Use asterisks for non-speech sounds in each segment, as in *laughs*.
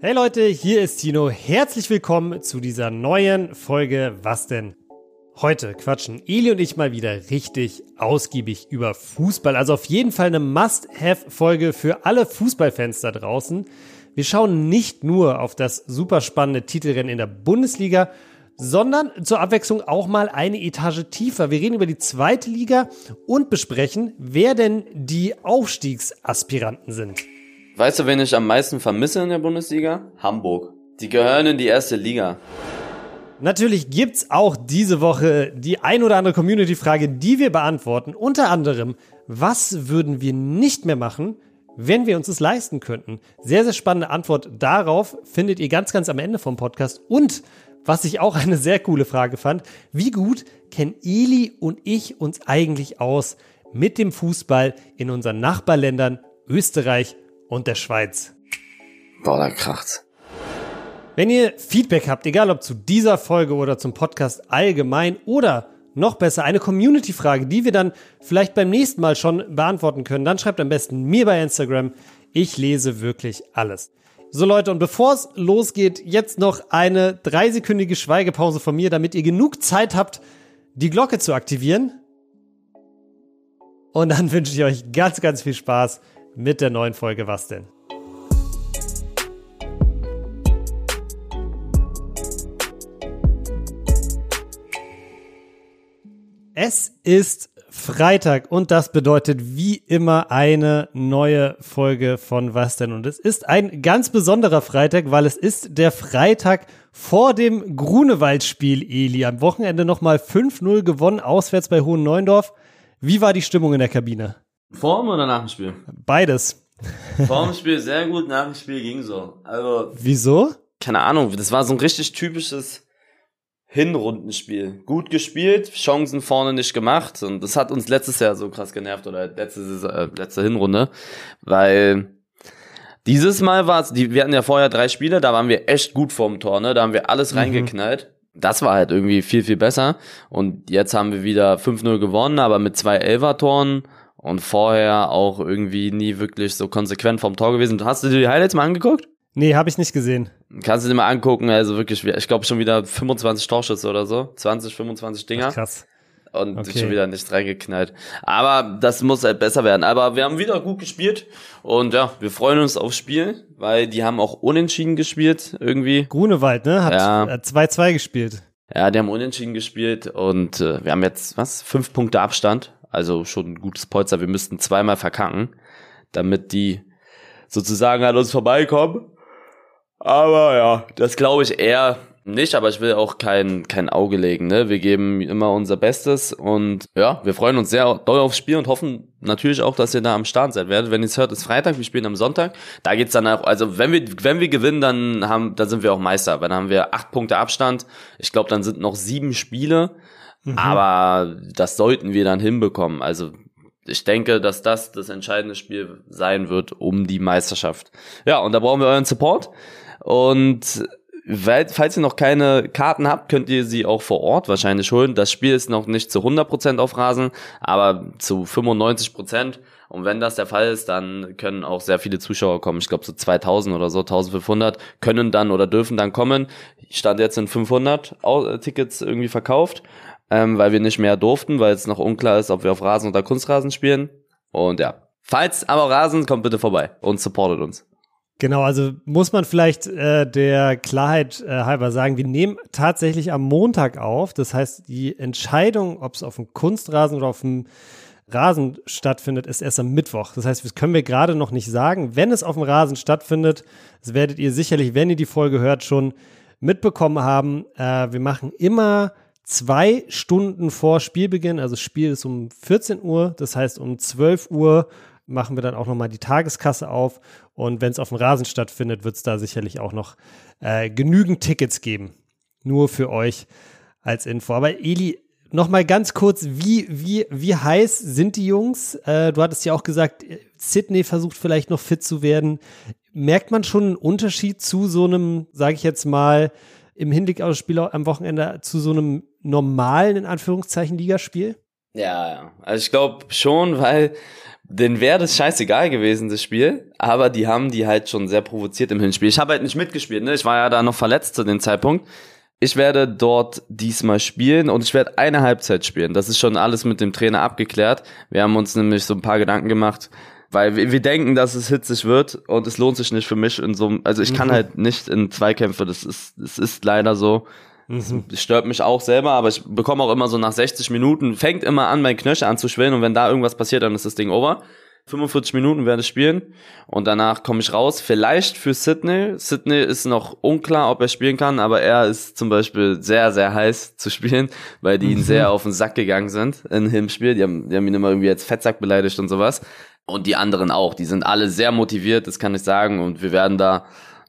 Hey Leute, hier ist Tino. Herzlich willkommen zu dieser neuen Folge Was denn? Heute quatschen Eli und ich mal wieder richtig ausgiebig über Fußball. Also auf jeden Fall eine Must-Have-Folge für alle Fußballfans da draußen. Wir schauen nicht nur auf das super spannende Titelrennen in der Bundesliga, sondern zur Abwechslung auch mal eine Etage tiefer. Wir reden über die zweite Liga und besprechen, wer denn die Aufstiegsaspiranten sind. Weißt du, wen ich am meisten vermisse in der Bundesliga? Hamburg. Die gehören in die erste Liga. Natürlich gibt's auch diese Woche die ein oder andere Community-Frage, die wir beantworten. Unter anderem, was würden wir nicht mehr machen, wenn wir uns es leisten könnten? Sehr, sehr spannende Antwort darauf findet ihr ganz, ganz am Ende vom Podcast. Und was ich auch eine sehr coole Frage fand, wie gut kennen Eli und ich uns eigentlich aus mit dem Fußball in unseren Nachbarländern Österreich und der Schweiz. Boah, da kracht's. Wenn ihr Feedback habt, egal ob zu dieser Folge oder zum Podcast allgemein oder noch besser eine Community-Frage, die wir dann vielleicht beim nächsten Mal schon beantworten können, dann schreibt am besten mir bei Instagram. Ich lese wirklich alles. So Leute, und bevor es losgeht, jetzt noch eine dreisekündige Schweigepause von mir, damit ihr genug Zeit habt, die Glocke zu aktivieren. Und dann *laughs* wünsche ich euch ganz, ganz viel Spaß mit der neuen Folge Was denn? Es ist Freitag und das bedeutet wie immer eine neue Folge von Was denn? Und es ist ein ganz besonderer Freitag, weil es ist der Freitag vor dem Grunewald-Spiel, Eli. Am Wochenende nochmal 5-0 gewonnen, auswärts bei Hohen Neuendorf. Wie war die Stimmung in der Kabine? Vor oder nach dem Spiel? Beides. Vor dem Spiel sehr gut, nach dem Spiel ging so. Also. Wieso? Keine Ahnung, das war so ein richtig typisches Hinrundenspiel. Gut gespielt, Chancen vorne nicht gemacht und das hat uns letztes Jahr so krass genervt oder letzte, Saison, äh, letzte Hinrunde, weil dieses Mal war es, wir hatten ja vorher drei Spiele, da waren wir echt gut vorm Tor, ne? Da haben wir alles mhm. reingeknallt. Das war halt irgendwie viel, viel besser. Und jetzt haben wir wieder 5-0 gewonnen, aber mit zwei Elfer-Toren und vorher auch irgendwie nie wirklich so konsequent vom Tor gewesen. Hast du dir die Highlights mal angeguckt? Nee, habe ich nicht gesehen. Kannst du dir mal angucken, also wirklich, ich glaube schon wieder 25 Torschüsse oder so, 20, 25 Dinger. Ach, krass. Und okay. schon wieder nicht reingeknallt. Aber das muss halt besser werden. Aber wir haben wieder gut gespielt und ja, wir freuen uns aufs Spiel, weil die haben auch unentschieden gespielt irgendwie. Grunewald, ne? Hat 2-2 ja. gespielt. Ja, die haben unentschieden gespielt und äh, wir haben jetzt, was, fünf Punkte Abstand also schon ein gutes Polster. Wir müssten zweimal verkacken, damit die sozusagen an uns vorbeikommen. Aber ja, das glaube ich eher nicht, aber ich will auch kein, kein Auge legen. Ne? Wir geben immer unser Bestes und ja, wir freuen uns sehr doll aufs Spiel und hoffen natürlich auch, dass ihr da am Start seid. Wenn ihr es hört, ist Freitag, wir spielen am Sonntag. Da geht's dann auch, also wenn wir, wenn wir gewinnen, dann haben, dann sind wir auch Meister. Dann haben wir acht Punkte Abstand. Ich glaube, dann sind noch sieben Spiele. Mhm. Aber das sollten wir dann hinbekommen. Also ich denke, dass das das entscheidende Spiel sein wird um die Meisterschaft. Ja, und da brauchen wir euren Support. Und falls ihr noch keine Karten habt, könnt ihr sie auch vor Ort wahrscheinlich holen. Das Spiel ist noch nicht zu 100% auf Rasen, aber zu 95%. Und wenn das der Fall ist, dann können auch sehr viele Zuschauer kommen. Ich glaube so 2000 oder so, 1500 können dann oder dürfen dann kommen. Ich stand jetzt in 500 Tickets irgendwie verkauft ähm, weil wir nicht mehr durften, weil es noch unklar ist, ob wir auf Rasen oder Kunstrasen spielen. Und ja, falls aber Rasen, kommt bitte vorbei und supportet uns. Genau, also muss man vielleicht äh, der Klarheit äh, halber sagen, wir nehmen tatsächlich am Montag auf. Das heißt, die Entscheidung, ob es auf dem Kunstrasen oder auf dem Rasen stattfindet, ist erst am Mittwoch. Das heißt, das können wir gerade noch nicht sagen. Wenn es auf dem Rasen stattfindet, das werdet ihr sicherlich, wenn ihr die Folge hört, schon mitbekommen haben. Äh, wir machen immer zwei Stunden vor Spielbeginn, also Spiel ist um 14 Uhr, das heißt um 12 Uhr machen wir dann auch nochmal die Tageskasse auf und wenn es auf dem Rasen stattfindet, wird es da sicherlich auch noch äh, genügend Tickets geben. Nur für euch als Info. Aber Eli, nochmal ganz kurz, wie, wie, wie heiß sind die Jungs? Äh, du hattest ja auch gesagt, Sydney versucht vielleicht noch fit zu werden. Merkt man schon einen Unterschied zu so einem, sage ich jetzt mal, im Hinblick auf das Spiel am Wochenende zu so einem normalen, in Anführungszeichen, Ligaspiel? Ja, ja. Also ich glaube schon, weil denen wäre das scheißegal gewesen, das Spiel. Aber die haben die halt schon sehr provoziert im Hinspiel. Ich habe halt nicht mitgespielt, ne? Ich war ja da noch verletzt zu dem Zeitpunkt. Ich werde dort diesmal spielen und ich werde eine Halbzeit spielen. Das ist schon alles mit dem Trainer abgeklärt. Wir haben uns nämlich so ein paar Gedanken gemacht, weil wir, wir denken, dass es hitzig wird und es lohnt sich nicht für mich in so also ich kann mhm. halt nicht in Zweikämpfe, das ist das ist leider so. Mhm. Das stört mich auch selber, aber ich bekomme auch immer so nach 60 Minuten, fängt immer an, mein Knöchel anzuschwellen und wenn da irgendwas passiert, dann ist das Ding over. 45 Minuten werde ich spielen und danach komme ich raus. Vielleicht für Sydney. Sydney ist noch unklar, ob er spielen kann, aber er ist zum Beispiel sehr, sehr heiß zu spielen, weil die ihn mhm. sehr auf den Sack gegangen sind in dem Spiel. Die haben, die haben ihn immer irgendwie als Fettsack beleidigt und sowas. Und die anderen auch. Die sind alle sehr motiviert, das kann ich sagen. Und wir werden da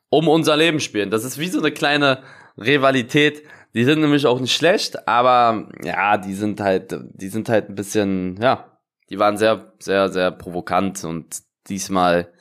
um unser Leben spielen. Das ist wie so eine kleine Rivalität. Die sind nämlich auch nicht schlecht, aber ja, die sind halt, die sind halt ein bisschen, ja, die waren sehr, sehr, sehr provokant und diesmal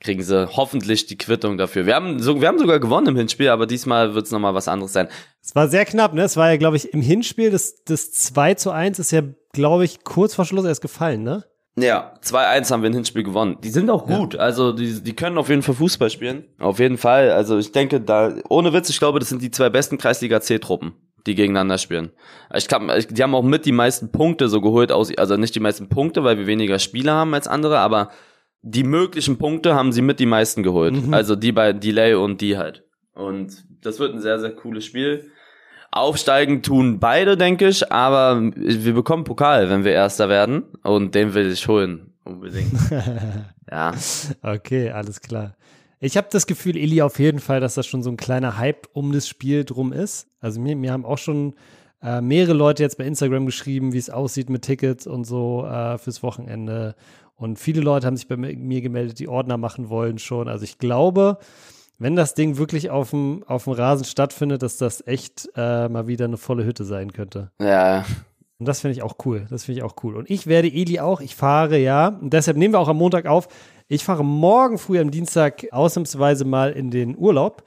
kriegen sie hoffentlich die Quittung dafür. Wir haben, so, wir haben sogar gewonnen im Hinspiel, aber diesmal wird es nochmal was anderes sein. Es war sehr knapp, ne? Es war ja, glaube ich, im Hinspiel, das, das 2 zu 1 ist ja, glaube ich, kurz vor Schluss erst gefallen, ne? Ja, 2-1 haben wir ein Hinspiel gewonnen. Die sind auch gut. Ja. Also die, die können auf jeden Fall Fußball spielen. Auf jeden Fall. Also ich denke, da, ohne Witz, ich glaube, das sind die zwei besten Kreisliga C-Truppen, die gegeneinander spielen. Ich glaube, die haben auch mit die meisten Punkte so geholt aus, also nicht die meisten Punkte, weil wir weniger Spieler haben als andere, aber die möglichen Punkte haben sie mit die meisten geholt. Mhm. Also die bei Delay und die halt. Und das wird ein sehr, sehr cooles Spiel. Aufsteigen tun beide, denke ich, aber wir bekommen Pokal, wenn wir Erster werden und den will ich holen, unbedingt. *laughs* ja. Okay, alles klar. Ich habe das Gefühl, Eli, auf jeden Fall, dass das schon so ein kleiner Hype um das Spiel drum ist. Also mir, mir haben auch schon äh, mehrere Leute jetzt bei Instagram geschrieben, wie es aussieht mit Tickets und so äh, fürs Wochenende. Und viele Leute haben sich bei mir gemeldet, die Ordner machen wollen schon. Also ich glaube, wenn das Ding wirklich auf dem, auf dem Rasen stattfindet, dass das echt äh, mal wieder eine volle Hütte sein könnte. Ja. Und das finde ich auch cool. Das finde ich auch cool. Und ich werde Eli auch, ich fahre ja, und deshalb nehmen wir auch am Montag auf. Ich fahre morgen früh am Dienstag ausnahmsweise mal in den Urlaub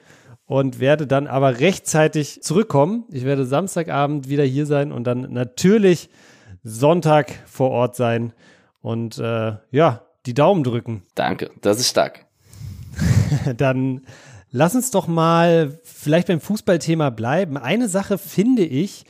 und werde dann aber rechtzeitig zurückkommen. Ich werde Samstagabend wieder hier sein und dann natürlich Sonntag vor Ort sein und äh, ja, die Daumen drücken. Danke, das ist stark. *laughs* dann lass uns doch mal vielleicht beim Fußballthema bleiben. Eine Sache finde ich,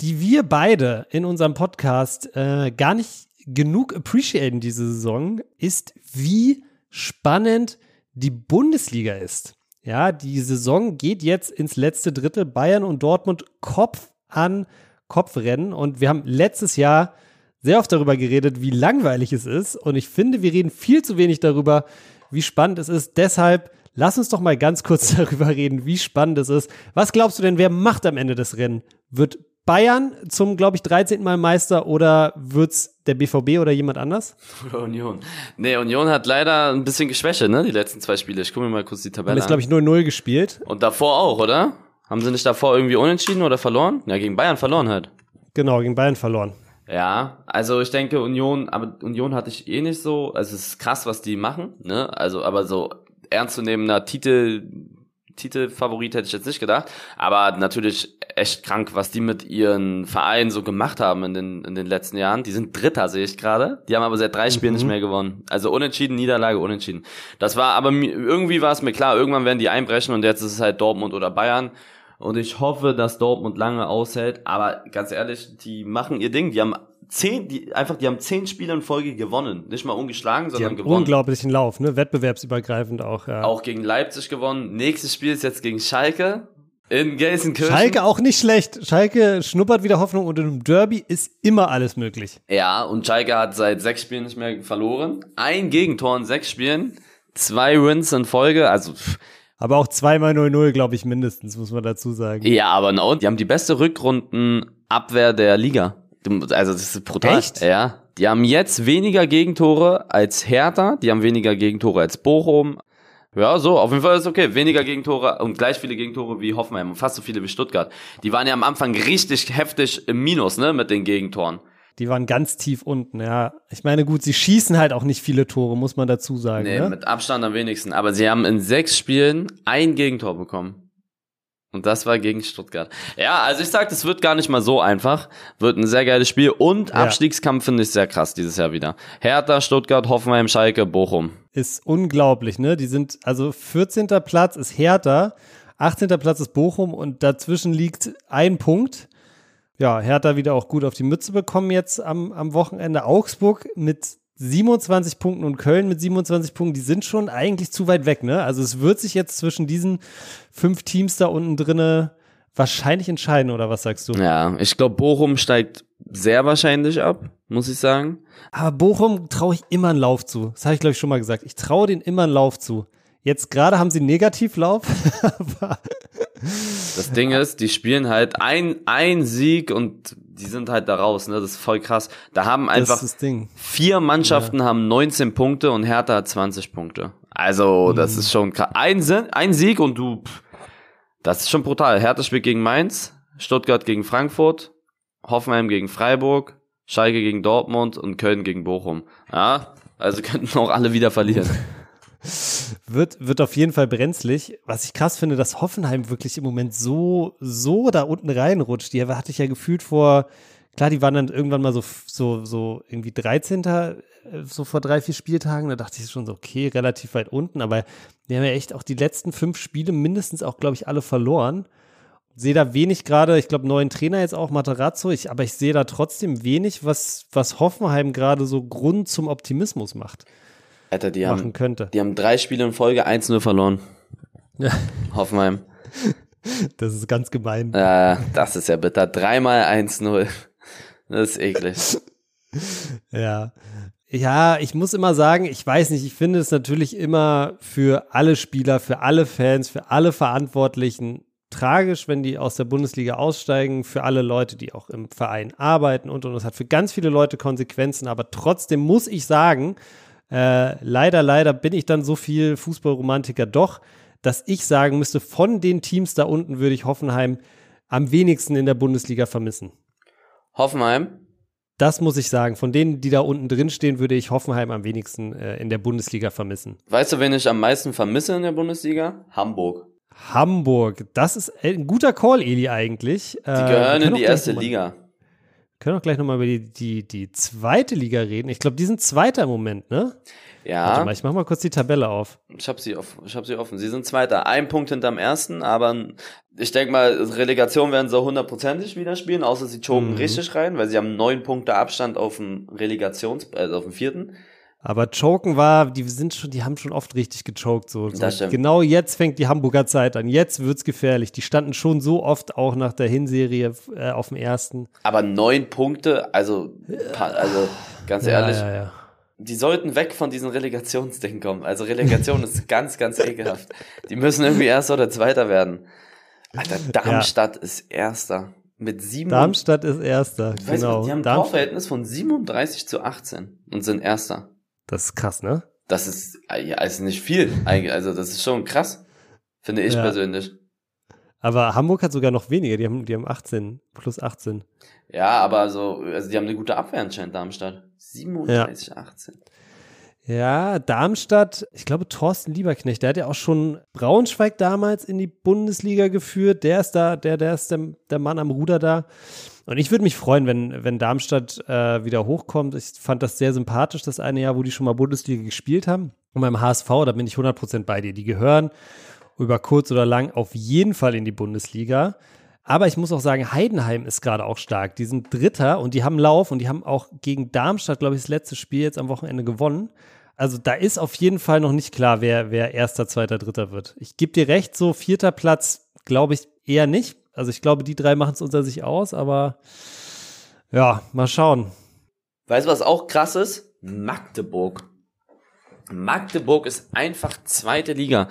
die wir beide in unserem Podcast äh, gar nicht genug appreciaten diese Saison, ist, wie spannend die Bundesliga ist. Ja, die Saison geht jetzt ins letzte Drittel. Bayern und Dortmund Kopf an Kopf rennen. Und wir haben letztes Jahr sehr oft darüber geredet, wie langweilig es ist. Und ich finde, wir reden viel zu wenig darüber, wie spannend es ist. Deshalb lass uns doch mal ganz kurz *laughs* darüber reden, wie spannend es ist. Was glaubst du denn, wer macht am Ende das Rennen? Wird Bayern zum, glaube ich, 13. Mal Meister oder wird's der BVB oder jemand anders? Oder Union. Nee, Union hat leider ein bisschen geschwäche, ne, die letzten zwei Spiele. Ich gucke mir mal kurz die Tabelle an. Ist, glaube ich, 0-0 gespielt. Und davor auch, oder? Haben sie nicht davor irgendwie unentschieden oder verloren? Ja, gegen Bayern verloren halt. Genau, gegen Bayern verloren. Ja, also ich denke Union, aber Union hatte ich eh nicht so, also es ist krass, was die machen, ne? Also, aber so ernstzunehmender Titel, Titelfavorit hätte ich jetzt nicht gedacht, aber natürlich echt krank, was die mit ihren Vereinen so gemacht haben in den, in den letzten Jahren. Die sind Dritter, sehe ich gerade. Die haben aber seit drei Spielen mhm. nicht mehr gewonnen. Also unentschieden, Niederlage, unentschieden. Das war, aber irgendwie war es mir klar, irgendwann werden die einbrechen und jetzt ist es halt Dortmund oder Bayern. Und ich hoffe, dass Dortmund lange aushält. Aber ganz ehrlich, die machen ihr Ding. Die haben zehn, die einfach, die haben zehn Spiele in Folge gewonnen. Nicht mal ungeschlagen, sondern gewonnen. Unglaublichen Lauf, ne? Wettbewerbsübergreifend auch, ja. Auch gegen Leipzig gewonnen. Nächstes Spiel ist jetzt gegen Schalke. In Gelsenkirchen. Schalke auch nicht schlecht. Schalke schnuppert wieder Hoffnung und im Derby ist immer alles möglich. Ja, und Schalke hat seit sechs Spielen nicht mehr verloren. Ein Gegentor in sechs Spielen. Zwei Wins in Folge. Also, pff, aber auch zweimal 0-0, glaube ich, mindestens, muss man dazu sagen. Ja, aber no, die haben die beste Rückrundenabwehr der Liga. Also das ist brutal. Echt? Ja. Die haben jetzt weniger Gegentore als Hertha, die haben weniger Gegentore als Bochum. Ja, so, auf jeden Fall ist okay. Weniger Gegentore und gleich viele Gegentore wie Hoffenheim und fast so viele wie Stuttgart. Die waren ja am Anfang richtig heftig im Minus, ne, mit den Gegentoren. Die waren ganz tief unten, ja. Ich meine, gut, sie schießen halt auch nicht viele Tore, muss man dazu sagen. Nee, ne? mit Abstand am wenigsten. Aber sie haben in sechs Spielen ein Gegentor bekommen. Und das war gegen Stuttgart. Ja, also ich sag, das wird gar nicht mal so einfach. Wird ein sehr geiles Spiel. Und ja. Abstiegskampf finde ich sehr krass dieses Jahr wieder. Hertha, Stuttgart, Hoffenheim, Schalke, Bochum. Ist unglaublich, ne? Die sind, also 14. Platz ist Hertha, 18. Platz ist Bochum und dazwischen liegt ein Punkt. Ja, Hertha wieder auch gut auf die Mütze bekommen jetzt am, am Wochenende. Augsburg mit 27 Punkten und Köln mit 27 Punkten, die sind schon eigentlich zu weit weg, ne? Also es wird sich jetzt zwischen diesen fünf Teams da unten drinne wahrscheinlich entscheiden, oder was sagst du? Ja, ich glaube, Bochum steigt sehr wahrscheinlich ab, muss ich sagen. Aber Bochum traue ich immer einen Lauf zu. Das habe ich, glaube ich, schon mal gesagt. Ich traue denen immer einen Lauf zu. Jetzt gerade haben sie einen Negativlauf. das Ding ist, die spielen halt ein, ein Sieg und die sind halt da raus, ne? Das ist voll krass. Da haben einfach vier Mannschaften ja. haben 19 Punkte und Hertha hat 20 Punkte. Also, das mhm. ist schon krass. Ein, ein Sieg und du, pff, das ist schon brutal. Hertha spielt gegen Mainz, Stuttgart gegen Frankfurt, Hoffenheim gegen Freiburg, Schalke gegen Dortmund und Köln gegen Bochum. Ja, also könnten auch alle wieder verlieren. *laughs* wird, wird auf jeden Fall brenzlig. Was ich krass finde, dass Hoffenheim wirklich im Moment so, so da unten reinrutscht. Die hatte ich ja gefühlt vor, klar, die waren dann irgendwann mal so, so, so irgendwie 13. Äh, so vor drei, vier Spieltagen. Da dachte ich schon so, okay, relativ weit unten. Aber wir haben ja echt auch die letzten fünf Spiele mindestens auch, glaube ich, alle verloren. Sehe da wenig gerade, ich glaube, neuen Trainer jetzt auch, Materazzo, ich, aber ich sehe da trotzdem wenig, was, was Hoffenheim gerade so Grund zum Optimismus macht. Alter, die machen haben, könnte. Die haben drei Spiele in Folge 1-0 verloren. Ja. Hoffenheim. *laughs* Das ist ganz gemein. Ja, das ist ja bitter. Dreimal 1-0. Das ist eklig. *laughs* Ja. Ja, ich muss immer sagen, ich weiß nicht, ich finde es natürlich immer für alle Spieler, für alle Fans, für alle Verantwortlichen tragisch, wenn die aus der Bundesliga aussteigen, für alle Leute, die auch im Verein arbeiten und und es hat für ganz viele Leute Konsequenzen, aber trotzdem muss ich sagen, äh, leider, leider bin ich dann so viel Fußballromantiker doch, dass ich sagen müsste, von den Teams da unten würde ich Hoffenheim am wenigsten in der Bundesliga vermissen. Hoffenheim? Das muss ich sagen. Von denen, die da unten drin stehen, würde ich Hoffenheim am wenigsten äh, in der Bundesliga vermissen. Weißt du, wen ich am meisten vermisse in der Bundesliga? Hamburg. Hamburg. Das ist ein guter Call, Eli, eigentlich. Die gehören äh, in die erste Liga können auch gleich nochmal über die, die, die zweite Liga reden. Ich glaube, die sind Zweiter im Moment, ne? Ja. Warte mal, ich mach mal kurz die Tabelle auf. Ich habe sie, offen. ich hab sie offen. Sie sind Zweiter. Ein Punkt hinterm Ersten, aber ich denke mal, Relegation werden sie hundertprozentig wieder spielen, außer sie choken mhm. richtig rein, weil sie haben neun Punkte Abstand auf dem Relegations-, also auf dem vierten. Aber choken war, die sind schon, die haben schon oft richtig gechoked. So. so. Genau jetzt fängt die Hamburger Zeit an. Jetzt wird's gefährlich. Die standen schon so oft auch nach der Hinserie äh, auf dem ersten. Aber neun Punkte, also, also ganz ja, ehrlich, ja, ja. die sollten weg von diesen Relegationsdingen kommen. Also Relegation ist *laughs* ganz, ganz ekelhaft. Die müssen irgendwie Erster oder Zweiter werden. Alter, Darmstadt ist Erster. Mit sieben. Darmstadt ist Erster. Genau. Weißt, die haben ein Torverhältnis von 37 zu 18 und sind Erster. Das ist krass, ne? Das ist, ja, ist nicht viel. Also, das ist schon krass. Finde ich ja. persönlich. Aber Hamburg hat sogar noch weniger. Die haben, die haben 18, plus 18. Ja, aber so, also die haben eine gute Abwehr anscheinend, Darmstadt. 37, ja. 18. Ja, Darmstadt, ich glaube, Thorsten Lieberknecht, der hat ja auch schon Braunschweig damals in die Bundesliga geführt. Der ist da, der, der ist der, der Mann am Ruder da. Und ich würde mich freuen, wenn, wenn Darmstadt äh, wieder hochkommt. Ich fand das sehr sympathisch, das eine Jahr, wo die schon mal Bundesliga gespielt haben. Und beim HSV, da bin ich 100% bei dir. Die gehören über kurz oder lang auf jeden Fall in die Bundesliga. Aber ich muss auch sagen, Heidenheim ist gerade auch stark. Die sind Dritter und die haben Lauf und die haben auch gegen Darmstadt, glaube ich, das letzte Spiel jetzt am Wochenende gewonnen. Also da ist auf jeden Fall noch nicht klar, wer, wer erster, zweiter, dritter wird. Ich gebe dir recht, so vierter Platz glaube ich eher nicht. Also ich glaube, die drei machen es unter sich aus, aber ja, mal schauen. Weißt du, was auch krass ist? Magdeburg. Magdeburg ist einfach zweite Liga.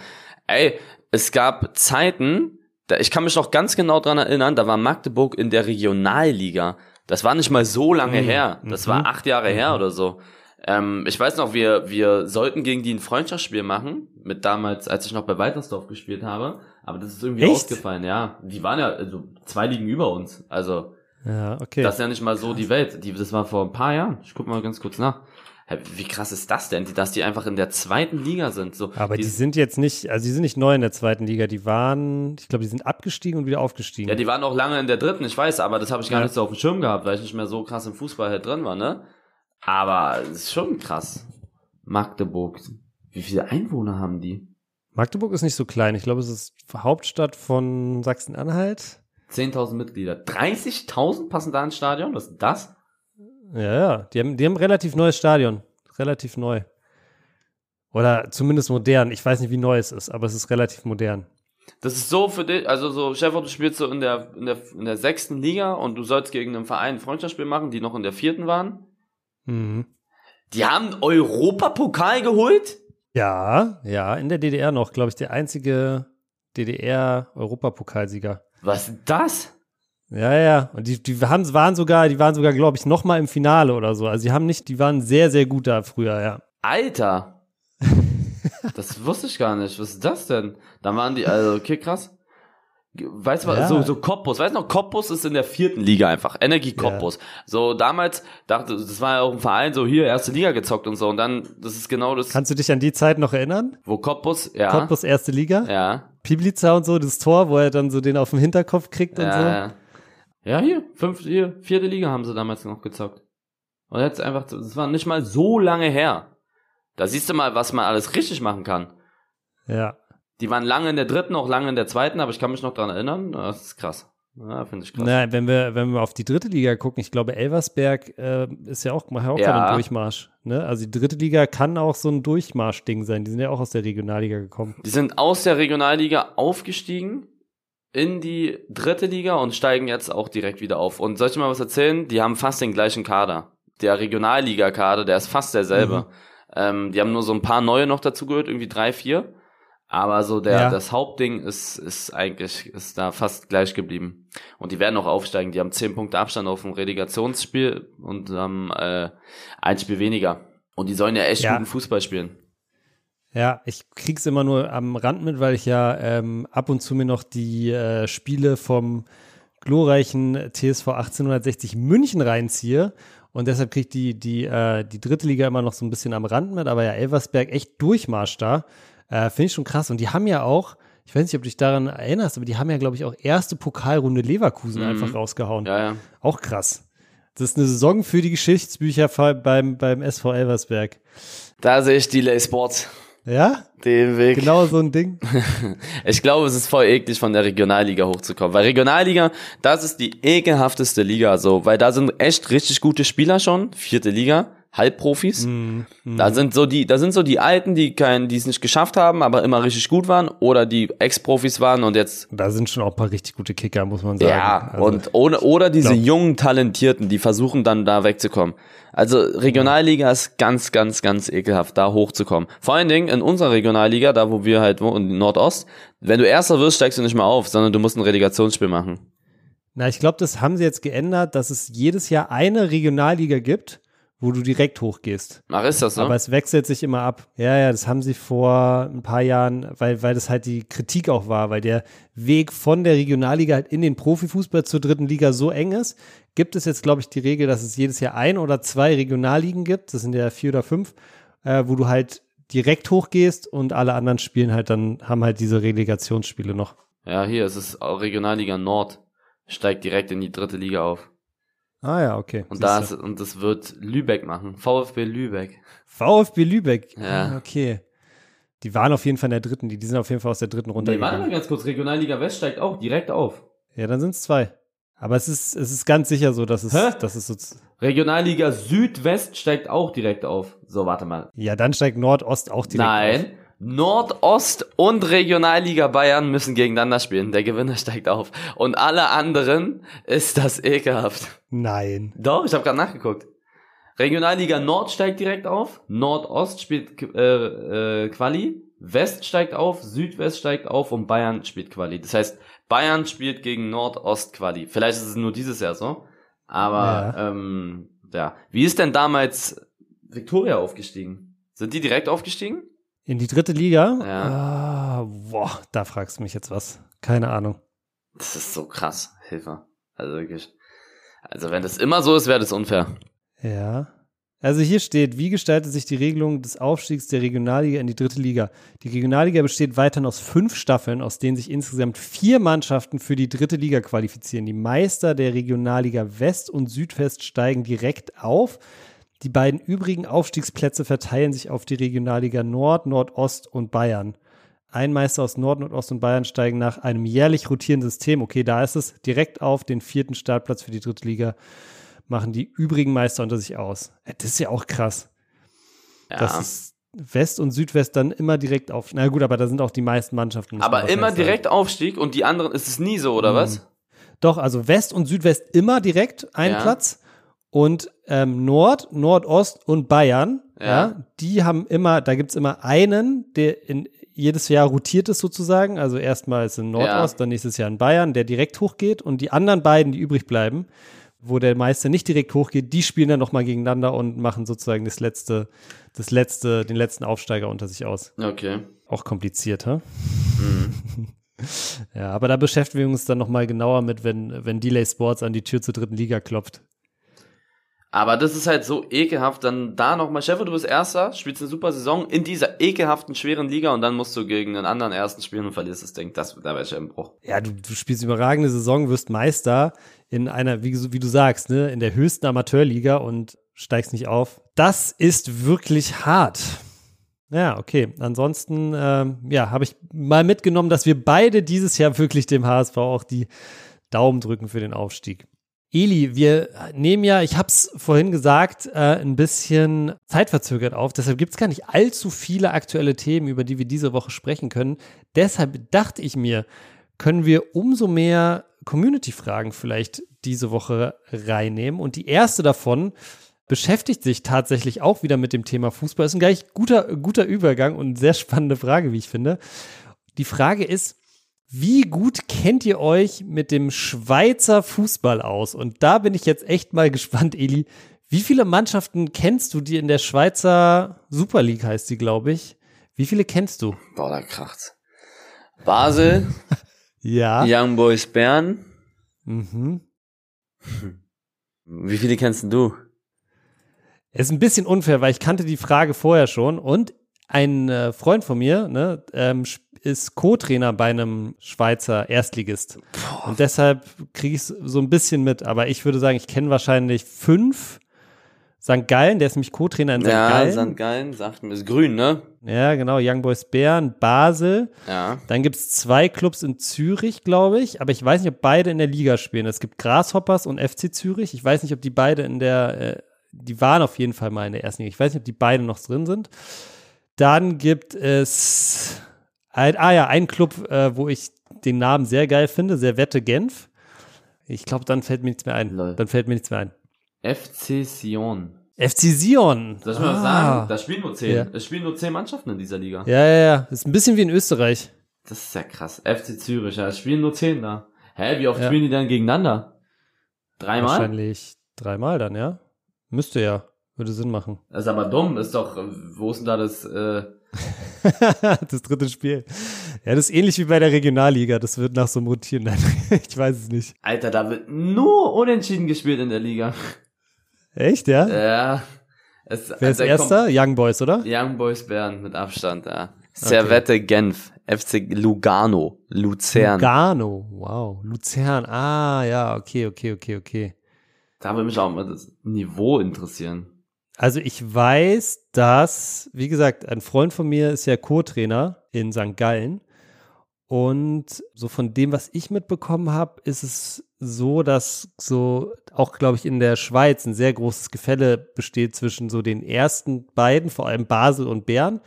Ey, es gab Zeiten, da, ich kann mich noch ganz genau dran erinnern, da war Magdeburg in der Regionalliga. Das war nicht mal so lange mhm. her. Das mhm. war acht Jahre mhm. her oder so. Ähm, ich weiß noch, wir, wir sollten gegen die ein Freundschaftsspiel machen, mit damals, als ich noch bei Weitersdorf gespielt habe. Aber das ist irgendwie Echt? ausgefallen, ja. Die waren ja also zwei Ligen über uns. Also ja, okay. das ist ja nicht mal so die Welt. Die, das war vor ein paar Jahren. Ich guck mal ganz kurz nach. Wie krass ist das denn, dass die einfach in der zweiten Liga sind? So, Aber die, die sind jetzt nicht, also die sind nicht neu in der zweiten Liga. Die waren, ich glaube, die sind abgestiegen und wieder aufgestiegen. Ja, die waren auch lange in der dritten, ich weiß, aber das habe ich gar ja. nicht so auf dem Schirm gehabt, weil ich nicht mehr so krass im Fußball halt drin war, ne? Aber es ist schon krass. Magdeburg. Wie viele Einwohner haben die? Magdeburg ist nicht so klein. Ich glaube, es ist Hauptstadt von Sachsen-Anhalt. 10.000 Mitglieder. 30.000 passen da ins Stadion? Was ist das? Ja, ja. Die haben, die haben ein relativ neues Stadion. Relativ neu. Oder zumindest modern. Ich weiß nicht, wie neu es ist, aber es ist relativ modern. Das ist so für dich, also so, Stefan, du spielst so in der, in der, in der sechsten Liga und du sollst gegen einen Verein ein Freundschaftsspiel machen, die noch in der vierten waren. Mhm. Die haben Europapokal geholt? Ja, ja, in der DDR noch, glaube ich, der einzige DDR-Europapokalsieger. Was ist das? Ja, ja. Und die, die haben, waren sogar, die waren sogar, glaube ich, noch mal im Finale oder so. Also die haben nicht, die waren sehr, sehr gut da früher, ja. Alter. *laughs* das wusste ich gar nicht. Was ist das denn? Da waren die, also, okay, krass. Weißt du, ja. so, so Cottbus, weißt du noch, Cottbus ist in der vierten Liga einfach, Energie Cottbus. Ja. So, damals dachte, das war ja auch ein Verein, so hier, erste Liga gezockt und so, und dann, das ist genau das. Kannst du dich an die Zeit noch erinnern? Wo Cottbus, ja. Cottbus erste Liga? Ja. Piblica und so, das Tor, wo er dann so den auf den Hinterkopf kriegt ja, und so. Ja. Ja, hier, fünfte, hier, vierte Liga haben sie damals noch gezockt. Und jetzt einfach, das war nicht mal so lange her. Da siehst du mal, was man alles richtig machen kann. Ja. Die waren lange in der dritten, auch lange in der zweiten, aber ich kann mich noch dran erinnern. Das ist krass. Ja, finde ich krass. Na, wenn wir, wenn wir auf die dritte Liga gucken, ich glaube, Elversberg äh, ist ja auch, macht auch ja. einen Durchmarsch. Ne? Also die dritte Liga kann auch so ein Durchmarsch-Ding sein. Die sind ja auch aus der Regionalliga gekommen. Die sind aus der Regionalliga aufgestiegen in die dritte Liga und steigen jetzt auch direkt wieder auf. Und soll ich mal was erzählen? Die haben fast den gleichen Kader. Der Regionalliga-Kader, der ist fast derselbe. Mhm. Ähm, die haben nur so ein paar neue noch dazu gehört, irgendwie drei, vier. Aber so der, ja. das Hauptding ist, ist eigentlich, ist da fast gleich geblieben. Und die werden noch aufsteigen. Die haben zehn Punkte Abstand auf dem Relegationsspiel und haben äh, ein Spiel weniger. Und die sollen ja echt ja. guten Fußball spielen. Ja, ich krieg's immer nur am Rand mit, weil ich ja ähm, ab und zu mir noch die äh, Spiele vom glorreichen TSV 1860 München reinziehe. Und deshalb kriegt die, die, äh, die dritte Liga immer noch so ein bisschen am Rand mit, aber ja, Elversberg echt Durchmarsch da. Äh, Finde ich schon krass. Und die haben ja auch, ich weiß nicht, ob du dich daran erinnerst, aber die haben ja, glaube ich, auch erste Pokalrunde Leverkusen mhm. einfach rausgehauen. Ja, ja. Auch krass. Das ist eine Saison für die Geschichtsbücher beim, beim SV Elversberg. Da sehe ich Delay Sports. Ja? Den Weg. Genau so ein Ding. *laughs* ich glaube, es ist voll eklig, von der Regionalliga hochzukommen. Weil Regionalliga, das ist die ekelhafteste Liga, so, weil da sind echt richtig gute Spieler schon, vierte Liga. Halbprofis. Mm, mm. Da sind so die, da sind so die Alten, die kein, die es nicht geschafft haben, aber immer richtig gut waren, oder die Ex-Profis waren und jetzt. Da sind schon auch ein paar richtig gute Kicker, muss man sagen. Ja, also, und ohne, oder diese glaub, jungen Talentierten, die versuchen dann da wegzukommen. Also Regionalliga ist ganz, ganz, ganz ekelhaft, da hochzukommen. Vor allen Dingen in unserer Regionalliga, da wo wir halt wohnen, in Nordost, wenn du Erster wirst, steigst du nicht mehr auf, sondern du musst ein Relegationsspiel machen. Na, ich glaube, das haben sie jetzt geändert, dass es jedes Jahr eine Regionalliga gibt wo du direkt hochgehst. Ach, ist das so? Aber es wechselt sich immer ab. Ja, ja, das haben sie vor ein paar Jahren, weil, weil das halt die Kritik auch war, weil der Weg von der Regionalliga halt in den Profifußball zur dritten Liga so eng ist, gibt es jetzt, glaube ich, die Regel, dass es jedes Jahr ein oder zwei Regionalligen gibt, das sind ja vier oder fünf, äh, wo du halt direkt hochgehst und alle anderen spielen halt dann, haben halt diese Relegationsspiele noch. Ja, hier, es ist Regionalliga Nord, steigt direkt in die dritte Liga auf. Ah ja, okay. Und das, und das wird Lübeck machen. VfB Lübeck. VfB Lübeck. Ja. Ah, okay. Die waren auf jeden Fall in der dritten, die, die sind auf jeden Fall aus der dritten runter. Nee, warte mal ganz kurz, Regionalliga West steigt auch direkt auf. Ja, dann sind es zwei. Aber es ist, es ist ganz sicher so, dass es, Hä? dass es so. Regionalliga Südwest steigt auch direkt auf. So, warte mal. Ja, dann steigt Nordost auch direkt Nein. auf. Nein. Nordost und Regionalliga Bayern müssen gegeneinander spielen. Der Gewinner *laughs* steigt auf. Und alle anderen ist das ekelhaft. Nein. Doch, ich habe gerade nachgeguckt. Regionalliga Nord steigt direkt auf. Nordost spielt äh, äh, Quali. West steigt auf, Südwest steigt auf und Bayern spielt Quali. Das heißt, Bayern spielt gegen Nordost Quali. Vielleicht ist es nur dieses Jahr so. Aber ja. Ähm, ja. Wie ist denn damals Victoria aufgestiegen? Sind die direkt aufgestiegen? In die dritte Liga? Ja. Ah, boah, da fragst du mich jetzt was. Keine Ahnung. Das ist so krass, Hilfe. Also wirklich. Also wenn das immer so ist, wäre das unfair. Ja. Also hier steht, wie gestaltet sich die Regelung des Aufstiegs der Regionalliga in die dritte Liga? Die Regionalliga besteht weiterhin aus fünf Staffeln, aus denen sich insgesamt vier Mannschaften für die dritte Liga qualifizieren. Die Meister der Regionalliga West und Südwest steigen direkt auf. Die beiden übrigen Aufstiegsplätze verteilen sich auf die Regionalliga Nord, Nordost und Bayern. Ein Meister aus Nord, Nordost und Bayern steigen nach einem jährlich rotierenden System, okay, da ist es, direkt auf den vierten Startplatz für die dritte Liga machen die übrigen Meister unter sich aus. Das ist ja auch krass. Ja. Das ist West und Südwest dann immer direkt auf. Na gut, aber da sind auch die meisten Mannschaften. Aber immer direkt sagen. Aufstieg und die anderen ist es nie so, oder mhm. was? Doch, also West und Südwest immer direkt ein ja. Platz. Und ähm, Nord, Nordost und Bayern, ja. ja die haben immer, da gibt es immer einen, der in, jedes Jahr rotiert ist sozusagen. Also erstmal ist in Nordost, ja. dann nächstes Jahr in Bayern, der direkt hochgeht. Und die anderen beiden, die übrig bleiben, wo der Meister nicht direkt hochgeht, die spielen dann nochmal gegeneinander und machen sozusagen das letzte, das letzte, den letzten Aufsteiger unter sich aus. Okay. Auch kompliziert, hä? Mhm. *laughs* ja, aber da beschäftigen wir uns dann nochmal genauer mit, wenn, wenn Delay Sports an die Tür zur dritten Liga klopft. Aber das ist halt so ekelhaft, dann da nochmal, Chef, du bist Erster, spielst eine super Saison in dieser ekelhaften, schweren Liga und dann musst du gegen einen anderen Ersten spielen und verlierst das Ding. Das, da wäre ich ja im Bruch. Ja, du, du spielst überragende Saison, wirst Meister in einer, wie, wie du sagst, ne, in der höchsten Amateurliga und steigst nicht auf. Das ist wirklich hart. Ja, okay. Ansonsten, ähm, ja, habe ich mal mitgenommen, dass wir beide dieses Jahr wirklich dem HSV auch die Daumen drücken für den Aufstieg. Eli, wir nehmen ja, ich habe es vorhin gesagt, äh, ein bisschen zeitverzögert auf. Deshalb gibt es gar nicht allzu viele aktuelle Themen, über die wir diese Woche sprechen können. Deshalb dachte ich mir, können wir umso mehr Community-Fragen vielleicht diese Woche reinnehmen. Und die erste davon beschäftigt sich tatsächlich auch wieder mit dem Thema Fußball. Ist ein gleich guter, guter Übergang und sehr spannende Frage, wie ich finde. Die Frage ist, wie gut kennt ihr euch mit dem Schweizer Fußball aus? Und da bin ich jetzt echt mal gespannt, Eli. Wie viele Mannschaften kennst du, die in der Schweizer Super League heißt die, glaube ich? Wie viele kennst du? Boah, da kracht's. Basel. *laughs* ja. Young Boys Bern. Mhm. Wie viele kennst du? Es ist ein bisschen unfair, weil ich kannte die Frage vorher schon und ein äh, Freund von mir ne, ähm, ist Co-Trainer bei einem Schweizer Erstligist. Boah. Und deshalb kriege ich es so ein bisschen mit. Aber ich würde sagen, ich kenne wahrscheinlich fünf. St. Gallen, der ist nämlich Co-Trainer in St. Ja, Gallen. Ja, St. Gallen, sagt mir, ist grün, ne? Ja, genau. Young Boys Bern, Basel. Ja. Dann gibt es zwei Clubs in Zürich, glaube ich. Aber ich weiß nicht, ob beide in der Liga spielen. Es gibt Grasshoppers und FC Zürich. Ich weiß nicht, ob die beide in der, äh, die waren auf jeden Fall mal in der ersten Liga. Ich weiß nicht, ob die beide noch drin sind. Dann gibt es ein, ah ja, ein Club, äh, wo ich den Namen sehr geil finde, Servette Genf. Ich glaube, dann fällt mir nichts mehr ein. Lol. Dann fällt mir nichts mehr ein. FC Sion. FC Sion. Soll ich mal ah. sagen? Da spielen nur zehn. Ja. Es spielen nur zehn Mannschaften in dieser Liga. Ja, ja, ja. Ist ein bisschen wie in Österreich. Das ist ja krass. FC Zürich, ja. Es spielen nur zehn da. Hä, wie oft ja. spielen die dann gegeneinander? Dreimal? Wahrscheinlich dreimal dann, ja. Müsste ja. Würde Sinn machen. Das ist aber dumm. Ist doch, wo ist denn da das, äh, *laughs* das dritte Spiel. Ja, das ist ähnlich wie bei der Regionalliga. Das wird nach so einem Rotieren. Nein, *laughs* ich weiß es nicht. Alter, da wird nur unentschieden gespielt in der Liga. Echt, ja? Ja. Es, Wer ist erster? Young Boys, oder? Young Boys Bern mit Abstand, ja. Servette okay. Genf, FC Lugano, Luzern. Lugano, wow. Luzern, ah, ja, okay, okay, okay, okay. Da würde mich auch mal das Niveau interessieren. Also ich weiß, dass, wie gesagt, ein Freund von mir ist ja Co-Trainer in St. Gallen. Und so von dem, was ich mitbekommen habe, ist es so, dass so auch, glaube ich, in der Schweiz ein sehr großes Gefälle besteht zwischen so den ersten beiden, vor allem Basel und Bern.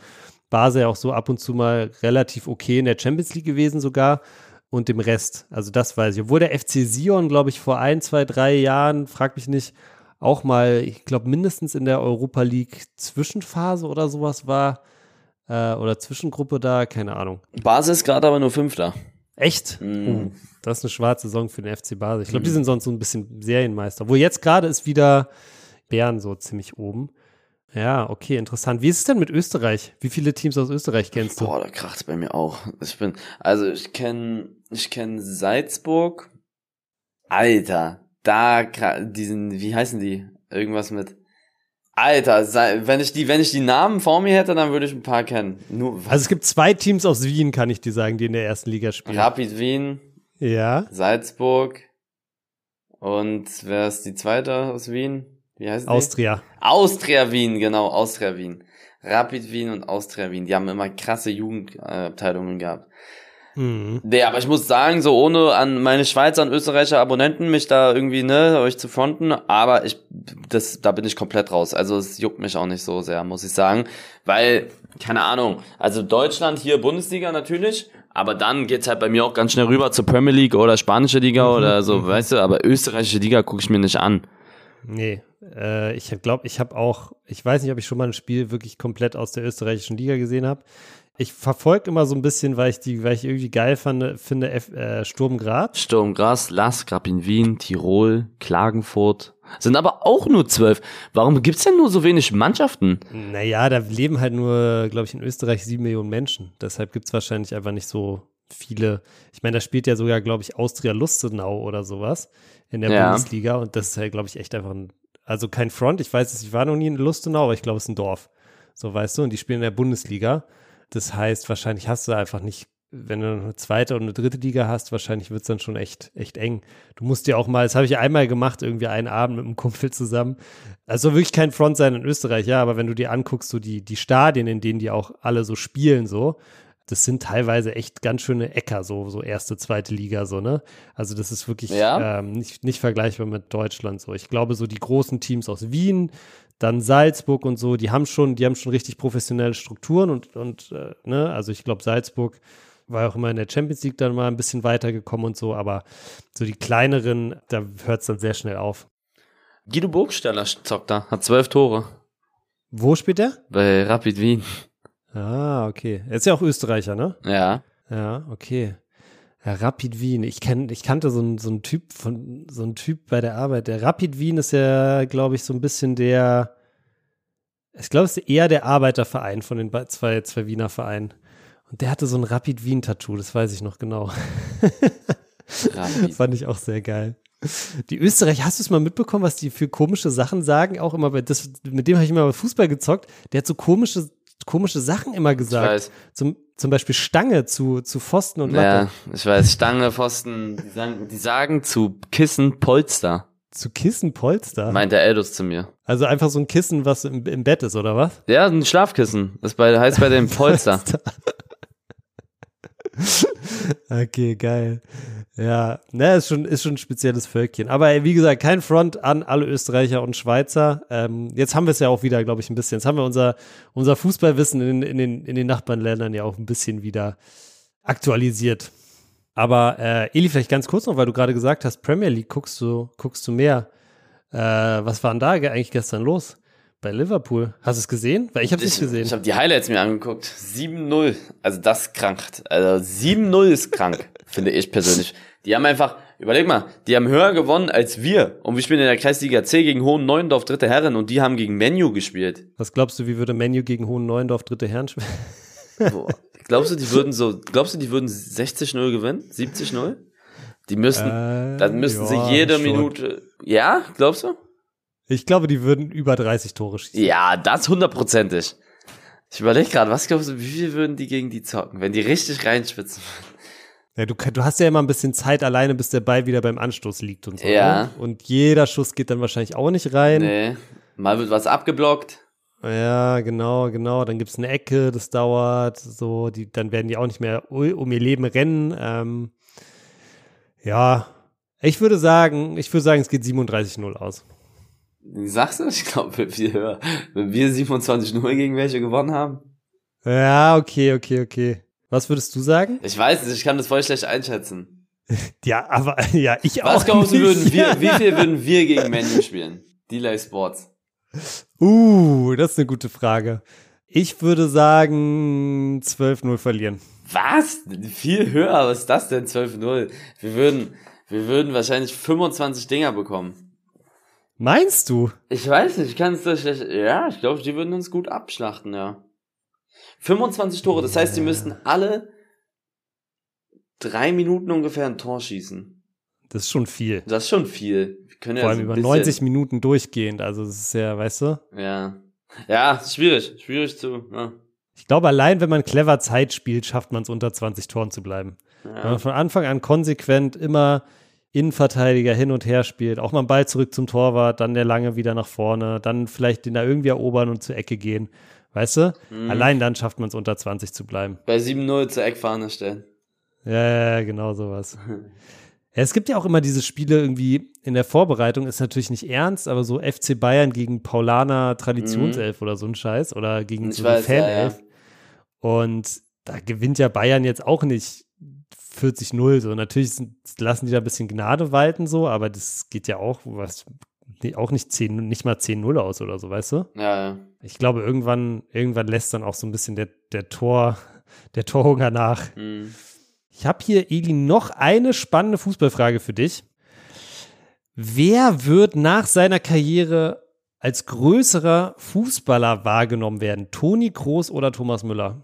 Basel ja auch so ab und zu mal relativ okay in der Champions League gewesen sogar und dem Rest. Also das weiß ich. Obwohl der FC Sion, glaube ich, vor ein, zwei, drei Jahren, frag mich nicht, auch mal, ich glaube, mindestens in der Europa League Zwischenphase oder sowas war. Äh, oder Zwischengruppe da, keine Ahnung. Basis gerade aber nur Fünfter. Echt? Mm. Oh, das ist eine schwarze Saison für den FC Basel. Ich glaube, mm. die sind sonst so ein bisschen Serienmeister. Wo jetzt gerade ist wieder Bern so ziemlich oben. Ja, okay, interessant. Wie ist es denn mit Österreich? Wie viele Teams aus Österreich kennst du? Boah, da kracht's bei mir auch. Ich bin, also ich kenne, ich kenne Salzburg. Alter, da diesen, wie heißen die? Irgendwas mit Alter, wenn ich die, wenn ich die Namen vor mir hätte, dann würde ich ein paar kennen. Nur Also es gibt zwei Teams aus Wien, kann ich dir sagen, die in der ersten Liga spielen. Rapid Wien, Ja. Salzburg und wer ist die zweite aus Wien? Wie heißt die? Austria. Austria Wien, genau, Austria Wien. Rapid Wien und Austria Wien, die haben immer krasse Jugendabteilungen gehabt. Mhm. Nee, aber ich muss sagen, so ohne an meine Schweizer und Österreicher Abonnenten mich da irgendwie, ne, euch zu fronten, aber ich, das, da bin ich komplett raus. Also es juckt mich auch nicht so sehr, muss ich sagen, weil, keine Ahnung, also Deutschland hier Bundesliga natürlich, aber dann geht's halt bei mir auch ganz schnell rüber zur Premier League oder spanische Liga oder so, weißt du, aber österreichische Liga gucke ich mir nicht an. Nee, äh, ich glaube, ich habe auch, ich weiß nicht, ob ich schon mal ein Spiel wirklich komplett aus der österreichischen Liga gesehen habe. Ich verfolge immer so ein bisschen, weil ich die, weil ich irgendwie geil fand, finde, F, äh, Sturm Graz. Sturm Graz, Lask, Rapin Wien, Tirol, Klagenfurt. Sind aber auch nur zwölf. Warum gibt's denn nur so wenig Mannschaften? Naja, da leben halt nur, glaube ich, in Österreich sieben Millionen Menschen. Deshalb gibt's wahrscheinlich einfach nicht so viele. Ich meine, da spielt ja sogar, glaube ich, Austria Lustenau oder sowas in der Ja. Bundesliga. Und das ist halt, glaube ich, echt einfach ein, also kein Front. Ich weiß es, ich war noch nie in Lustenau, aber ich glaube, es ist ein Dorf. So, weißt du, und die spielen in der Bundesliga. Das heißt, wahrscheinlich hast du einfach nicht, wenn du eine zweite und eine dritte Liga hast, wahrscheinlich wird's dann schon echt, echt eng. Du musst dir auch mal, das habe ich einmal gemacht, irgendwie einen Abend mit einem Kumpel zusammen. Also wirklich kein Front sein in Österreich, ja, aber wenn du dir anguckst, so die, die Stadien, in denen die auch alle so spielen, so, das sind teilweise echt ganz schöne Äcker, so, so erste, zweite Liga, so, ne? Also das ist wirklich Ja. ähm, nicht, nicht vergleichbar mit Deutschland, so. Ich glaube, so die großen Teams aus Wien, dann Salzburg und so, die haben schon, die haben schon richtig professionelle Strukturen und, und äh, ne, also ich glaube, Salzburg war auch immer in der Champions League dann mal ein bisschen weitergekommen und so, aber so die kleineren, da hört es dann sehr schnell auf. Guido Burgstaller zockt da, hat zwölf Tore Wo spielt der? bei Rapid Wien. Ah, okay. Er ist ja auch Österreicher, ne? Ja. Ja, okay. Ja, Rapid Wien. Ich kenn, ich kannte so einen so einen Typ von so einen Typ bei der Arbeit. Der Rapid Wien ist ja, glaube ich, so ein bisschen der. Ich glaube, es ist eher der Arbeiterverein von den zwei, zwei Wiener Vereinen. Und der hatte so ein Rapid Wien Tattoo, das weiß ich noch genau. Rapid. Fand ich auch sehr geil. Die Österreicher, hast du es mal mitbekommen, was die für komische Sachen sagen? Auch immer bei das, mit dem habe ich immer bei Fußball gezockt. Der hat so komische, komische Sachen immer gesagt. Zum, zum Beispiel Stange zu, zu Pfosten und Latte. Ja, ich weiß. Stange, Pfosten, die sagen, die sagen zu Kissen Polster, Zu Kissen Polster. meint der Eldus zu mir. also einfach so ein Kissen, was im, im Bett ist, oder was? Ja, ein Schlafkissen. Das bei, heißt bei dem *laughs* Polster. Okay, geil. Ja, ne, ist schon, ist schon ein spezielles Völkchen. Aber wie gesagt, kein Front an alle Österreicher und Schweizer. Ähm, jetzt haben wir es ja auch wieder, glaube ich, ein bisschen. Jetzt haben wir unser, unser Fußballwissen in, in, den, in den Nachbarländern ja auch ein bisschen wieder aktualisiert. Aber äh, Eli, vielleicht ganz kurz noch, weil du gerade gesagt hast, Premier League guckst du, guckst du mehr. Äh, was war denn da ge- eigentlich gestern los? Bei Liverpool. Hast du es gesehen? Weil ich habe es nicht gesehen. Ich habe die Highlights mir angeguckt. 7-0. Also das krankt. Also 7-0 ist krank, *laughs* finde ich persönlich. Die haben einfach, überleg mal, die haben höher gewonnen als wir. Und wir spielen in der Kreisliga C gegen Hohen Neuendorf dritte Herren und die haben gegen Menu gespielt. Was glaubst du, wie würde Menu gegen Hohen Neuendorf dritte Herren spielen? Boah. Glaubst du, die würden so, glaubst du, die würden 60-0 gewinnen? 70-0? Die müssen, Äh, dann müssen ja, sie jede schon. Minute, ja, glaubst du? Ich glaube, die würden über 30 Tore schießen. Ja, das hundertprozentig. Ich überlege gerade, was glaubst du, wie viel würden die gegen die zocken, wenn die richtig reinschwitzen? Ja, du, du hast ja immer ein bisschen Zeit alleine, bis der Ball wieder beim Anstoß liegt und so. Ja. Ne? Und jeder Schuss geht dann wahrscheinlich auch nicht rein. Nee. Mal wird was abgeblockt. Ja, genau, genau. Dann gibt's eine Ecke, das dauert. So, die, dann werden die auch nicht mehr um ihr Leben rennen. Ähm, ja, ich würde sagen, ich würde sagen, es geht 37-0 aus. Sagst du? Ich glaube, viel höher. Wenn wir 27-0 gegen welche gewonnen haben. Ja, okay, okay, okay. Was würdest du sagen? Ich weiß nicht, ich kann das voll schlecht einschätzen. *laughs* Ja, aber *laughs* ja, ich auch. Was glaubst du, nicht. würden wir, *laughs* wie viel würden wir gegen Menu spielen? Delay Sports. Uh, das ist eine gute Frage. Ich würde sagen 12-0 verlieren. Was? Viel höher, was ist das denn? 12-0. Wir würden, wir würden wahrscheinlich 25 Dinger bekommen. Meinst du? Ich weiß nicht, ich kann es schlecht. Ja, ich glaube, die würden uns gut abschlachten, ja. 25 Tore, das heißt, die müssten alle drei Minuten ungefähr ein Tor schießen. Das ist schon viel. Das ist schon viel. Wir können Vor ja allem über 90 Minuten durchgehend. Also, das ist ja, weißt du? Ja. Ja, schwierig. Schwierig zu. Ja. Ich glaube, allein wenn man clever Zeit spielt, schafft man es unter 20 Toren zu bleiben. Ja. Wenn man von Anfang an konsequent immer Innenverteidiger hin und her spielt, auch mal einen Ball zurück zum Torwart, dann der lange wieder nach vorne, dann vielleicht den da irgendwie erobern und zur Ecke gehen. Weißt du? Mhm. Allein dann schafft man es unter 20 zu bleiben. Bei 7-0 zur Eckfahne stellen. Ja, ja, genau sowas. es gibt ja auch immer diese Spiele irgendwie in der Vorbereitung, ist natürlich nicht ernst, aber so FC Bayern gegen Paulaner Traditionself mhm. oder so ein Scheiß oder gegen ich so eine Fanelf. Ja, ja. Und da gewinnt ja Bayern jetzt auch nicht 40-0. So, natürlich sind, lassen die da ein bisschen Gnade walten, so, aber das geht ja auch, was, auch nicht 10, nicht mal 10-0 aus oder so, weißt du? Ja, ja. Ich glaube, irgendwann, irgendwann lässt dann auch so ein bisschen der, der Tor, der Torhunger nach. Mhm. Ich habe hier, Eli, noch eine spannende Fußballfrage für dich. Wer wird nach seiner Karriere als größerer Fußballer wahrgenommen werden? Toni Kroos oder Thomas Müller?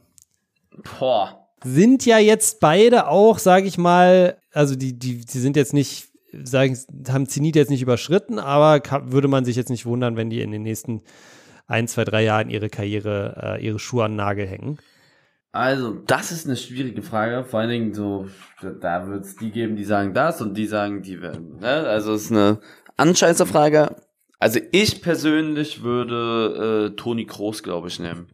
Boah. Sind ja jetzt beide auch, sage ich mal, also die, die, die sind jetzt nicht, sagen, haben Zenit jetzt nicht überschritten, aber kann, würde man sich jetzt nicht wundern, wenn die in den nächsten ein, zwei, drei Jahren ihre Karriere, äh, ihre Schuhe an den Nagel hängen. Also, das ist eine schwierige Frage. Vor allen Dingen so, da wird es die geben, die sagen das und die sagen, die werden. Ne? Also, es ist eine Anscheißerfrage. Also, ich persönlich würde äh, Toni Kroos, glaube ich, nehmen.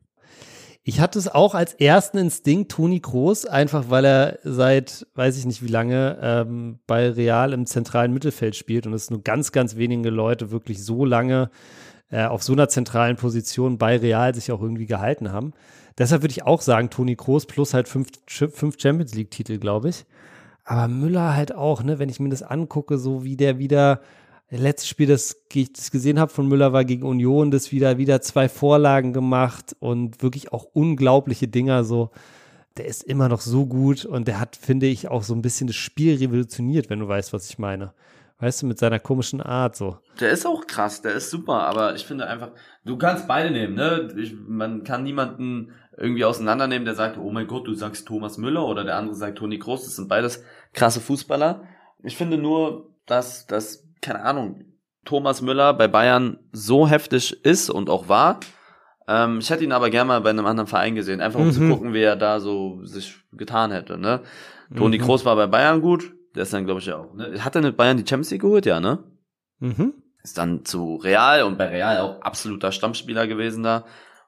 Ich hatte es auch als ersten Instinkt Toni Kroos, einfach weil er seit, weiß ich nicht wie lange, ähm, bei Real im zentralen Mittelfeld spielt und es nur ganz, ganz wenige Leute wirklich so lange äh, auf so einer zentralen Position bei Real sich auch irgendwie gehalten haben. Deshalb würde ich auch sagen, Toni Kroos plus halt fünf, fünf Champions League-Titel, glaube ich. Aber Müller halt auch, ne, wenn ich mir das angucke, so wie der wieder letztes Spiel, das ich das gesehen habe von Müller, war gegen Union, das wieder, wieder zwei Vorlagen gemacht und wirklich auch unglaubliche Dinger so. Der ist immer noch so gut und der hat, finde ich, auch so ein bisschen das Spiel revolutioniert, wenn du weißt, was ich meine. Weißt du, mit seiner komischen Art so. Der ist auch krass, der ist super, aber ich finde einfach, du kannst beide nehmen, ne? Ich, man kann niemanden irgendwie auseinandernehmen, der sagt, oh mein Gott, du sagst Thomas Müller oder der andere sagt Toni Kroos, das sind beides krasse Fußballer. Ich finde nur, dass, dass keine Ahnung, Thomas Müller bei Bayern so heftig ist und auch war. Ähm, ich hätte ihn aber gerne mal bei einem anderen Verein gesehen, einfach um mhm. zu gucken, wie er da so sich getan hätte. Ne? Toni mhm. Kroos war bei Bayern gut, der ist dann, glaube ich, ja auch. Ne? Hat er mit Bayern die Champions League geholt, ja, ne? Mhm. Ist dann zu Real und bei Real auch absoluter Stammspieler gewesen da.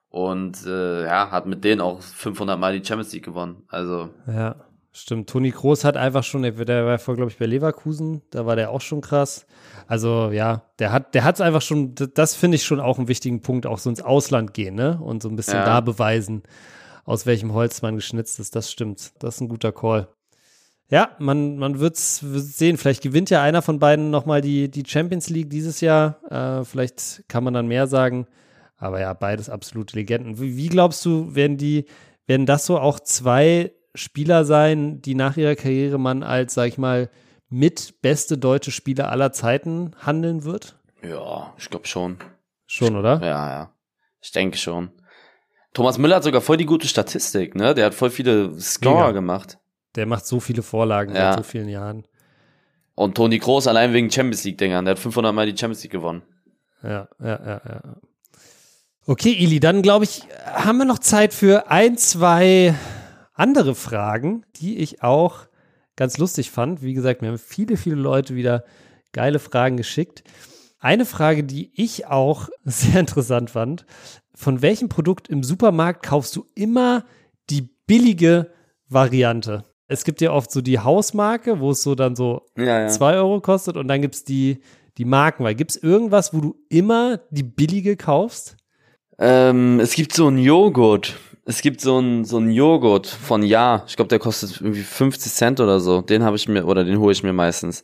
Und äh, ja, hat mit denen auch 500 Mal die Champions League gewonnen. Also. Ja, stimmt. Toni Kroos hat einfach schon, der war vor, glaube ich, bei Leverkusen, da war der auch schon krass. Also ja, der hat, der hat es einfach schon, das finde ich schon auch einen wichtigen Punkt, auch so ins Ausland gehen, ne? Und so ein bisschen ja. da beweisen, aus welchem Holz man geschnitzt ist. Das stimmt. Das ist ein guter Call. Ja, man, man wird es sehen. Vielleicht gewinnt ja einer von beiden nochmal die, die Champions League dieses Jahr. Äh, vielleicht kann man dann mehr sagen. Aber ja, beides absolute Legenden. Wie, wie glaubst du, werden die, werden das so auch zwei Spieler sein, die nach ihrer Karriere man als, sag ich mal, mit beste deutsche Spieler aller Zeiten handeln wird? Ja, ich glaube schon. Schon, oder? Ja, ja. Ich denke schon. Thomas Müller hat sogar voll die gute Statistik, ne? Der hat voll viele Scorer gemacht. Der macht so viele Vorlagen ja. seit so vielen Jahren. Und Toni Groß allein wegen Champions League-Dingern. Der hat 500 Mal die Champions League gewonnen. Ja, ja, ja, ja. Okay, Ili, dann glaube ich, haben wir noch Zeit für ein, zwei andere Fragen, die ich auch ganz lustig fand. Wie gesagt, mir haben viele, viele Leute wieder geile Fragen geschickt. Eine Frage, die ich auch *laughs* sehr interessant fand. Von welchem Produkt im Supermarkt kaufst du immer die billige Variante? Es gibt ja oft so die Hausmarke, wo es so dann so 2 ja, ja. Euro kostet und dann gibt es die, die Markenwahl. Gibt es irgendwas, wo du immer die billige kaufst? Ähm, es gibt so einen Joghurt es gibt so einen so einen Joghurt von Ja. Ich glaube, der kostet irgendwie 50 Cent oder so. Den habe ich mir, oder den hole ich mir meistens.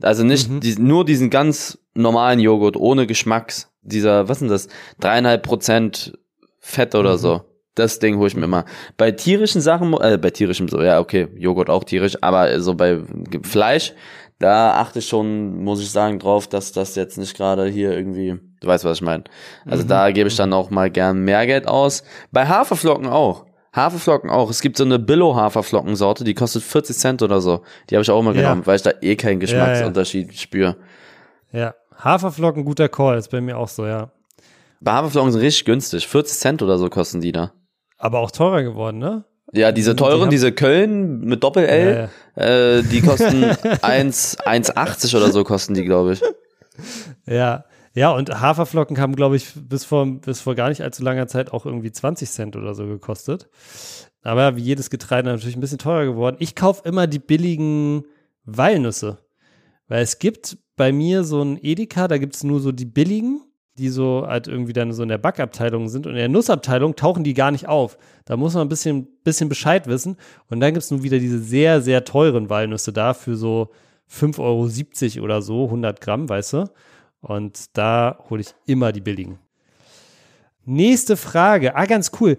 Also nicht mhm. die, nur diesen ganz normalen Joghurt ohne Geschmacks. Dieser, was ist denn das? Dreieinhalb Prozent Fett oder mhm. so. Das Ding hole ich mir immer. Bei tierischen Sachen, äh, bei tierischem so, ja, okay, Joghurt auch tierisch, aber so bei Fleisch, da achte ich schon, muss ich sagen, drauf, dass das jetzt nicht gerade hier irgendwie, du weißt, was ich meine. Also mhm. da gebe ich dann auch mal gern mehr Geld aus. Bei Haferflocken auch. Haferflocken auch. Es gibt so eine Billo-Haferflockensorte, die kostet 40 Cent oder so. Die habe ich auch immer Ja. genommen, weil ich da eh keinen Geschmacksunterschied spüre. Ja. Haferflocken, guter Call, ist bei mir auch so, ja. Bei Haferflocken sind richtig günstig. 40 Cent oder so kosten die da. Aber auch teurer geworden, ne? Ja, diese Die teuren, haben- diese Köln mit Doppel-L, äh, die kosten *laughs* 1 1,80 oder so kosten die, glaube ich. Ja. Ja, und Haferflocken haben, glaube ich, bis vor, bis vor gar nicht allzu langer Zeit auch irgendwie 20 Cent oder so gekostet. Aber wie jedes Getreide natürlich ein bisschen teurer geworden. Ich kaufe immer die billigen Walnüsse. Weil es gibt bei mir so ein Edeka, da gibt es nur so die billigen, die so halt irgendwie dann so in der Backabteilung sind. Und in der Nussabteilung tauchen die gar nicht auf. Da muss man ein bisschen, bisschen Bescheid wissen. Und dann gibt es nun wieder diese sehr, sehr teuren Walnüsse da für so 5,70 Euro oder so, 100 Gramm, weißt du? Und da hole ich immer die billigen. Nächste Frage. Ah, ganz cool.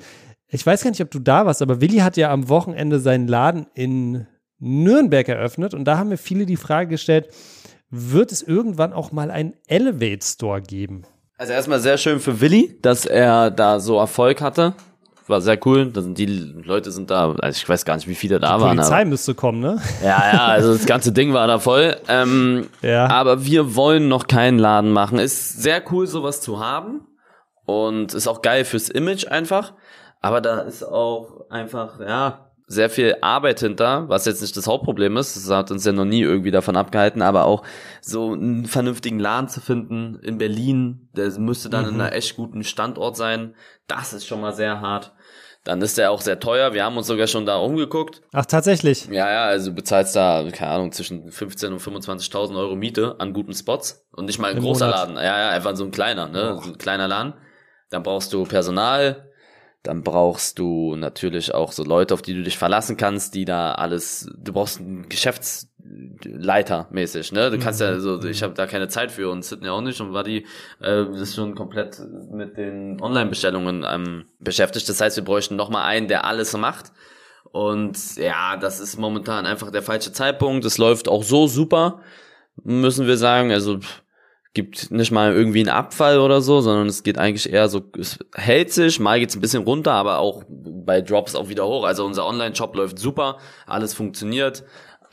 Ich weiß gar nicht, ob du da warst, aber Willi hat ja am Wochenende seinen Laden in Nürnberg eröffnet und da haben mir viele die Frage gestellt, wird es irgendwann auch mal einen Elevate Store geben? Also erstmal sehr schön für Willi, dass er da so Erfolg hatte. War sehr cool. Da sind die Leute sind da, also ich weiß gar nicht, wie viele da Die waren. Polizei Aber, müsste kommen, ne? ja, ja, also das ganze Ding war da voll. Ähm, Ja. Aber wir wollen noch keinen Laden machen. Ist sehr cool, sowas zu haben. Und ist auch geil fürs Image einfach. Aber da ist auch einfach, ja, sehr viel Arbeit hinter, was jetzt nicht das Hauptproblem ist. Das hat uns ja noch nie irgendwie davon abgehalten, aber auch so einen vernünftigen Laden zu finden in Berlin, der müsste dann in einer echt guten Standort sein. Das ist schon mal sehr hart. Dann ist der auch sehr teuer. Wir haben uns sogar schon da umgeguckt. Ach, tatsächlich. Ja, ja, also du bezahlst da, keine Ahnung, zwischen 15.000 und 25.000 Euro Miete an guten Spots und nicht mal ein Im großer Monat. Laden. Ja, ja, einfach so ein kleiner, ne, so ein kleiner Laden. Dann brauchst du Personal, dann brauchst du natürlich auch so Leute, auf die du dich verlassen kannst, die da alles, du brauchst einen Geschäftsleiter mäßig, ne? Du kannst ja so, ich habe da keine Zeit für und Sydney auch nicht und Wadi äh, ist schon komplett mit den Online-Bestellungen ähm, beschäftigt. Das heißt, wir bräuchten noch mal einen, der alles macht. Und ja, das ist momentan einfach der falsche Zeitpunkt. Es läuft auch so super, müssen wir sagen. Also pff, gibt nicht mal irgendwie einen Abfall oder so, sondern es geht eigentlich eher so, es hält sich, mal geht's ein bisschen runter, aber auch bei Drops auch wieder hoch. Also unser Online-Shop läuft super, alles funktioniert.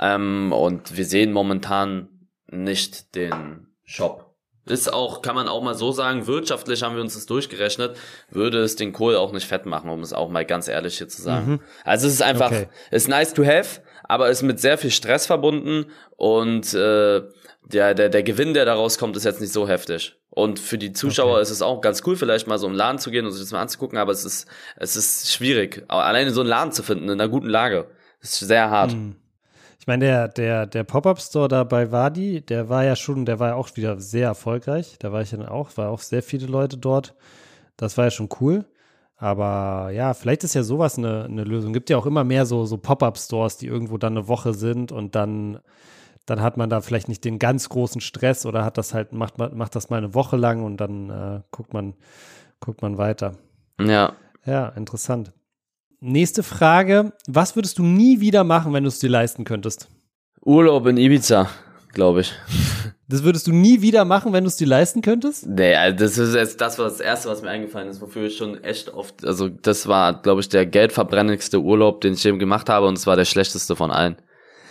Ähm, und wir sehen momentan nicht den Shop. Ist auch, kann man auch mal so sagen, wirtschaftlich haben wir uns das durchgerechnet, würde es den Kohl auch nicht fett machen, um es auch mal ganz ehrlich hier zu sagen. Also es ist einfach, Okay. ist nice to have, aber ist mit sehr viel Stress verbunden und äh, der, der, der Gewinn, der daraus kommt, ist jetzt nicht so heftig. Und für die Zuschauer Okay. ist es auch ganz cool, vielleicht mal so im Laden zu gehen und sich das mal anzugucken, aber es ist, es ist schwierig, alleine so einen Laden zu finden, in einer guten Lage. Das ist sehr hart. Hm. Ich meine, der, der, der Pop-Up-Store da bei Wadi, der war ja schon, der war ja auch wieder sehr erfolgreich. Da war ich dann auch, war auch sehr viele Leute dort. Das war ja schon cool. Aber ja, vielleicht ist ja sowas eine, eine Lösung. Gibt ja auch immer mehr so, so Pop-Up-Stores, die irgendwo dann eine Woche sind und dann, dann hat man da vielleicht nicht den ganz großen Stress oder hat das halt, macht, macht das mal eine Woche lang und dann äh, guckt man, guckt man weiter. Ja. Ja, interessant. Nächste Frage. Was würdest du nie wieder machen, wenn du es dir leisten könntest? Urlaub in Ibiza, glaube ich. Das würdest du nie wieder machen, wenn du es dir leisten könntest? Nee, also das ist jetzt das, was das erste, was mir eingefallen ist, wofür ich schon echt oft, also das war, glaube ich, der geldverbrennendste Urlaub, den ich eben gemacht habe und es war der schlechteste von allen.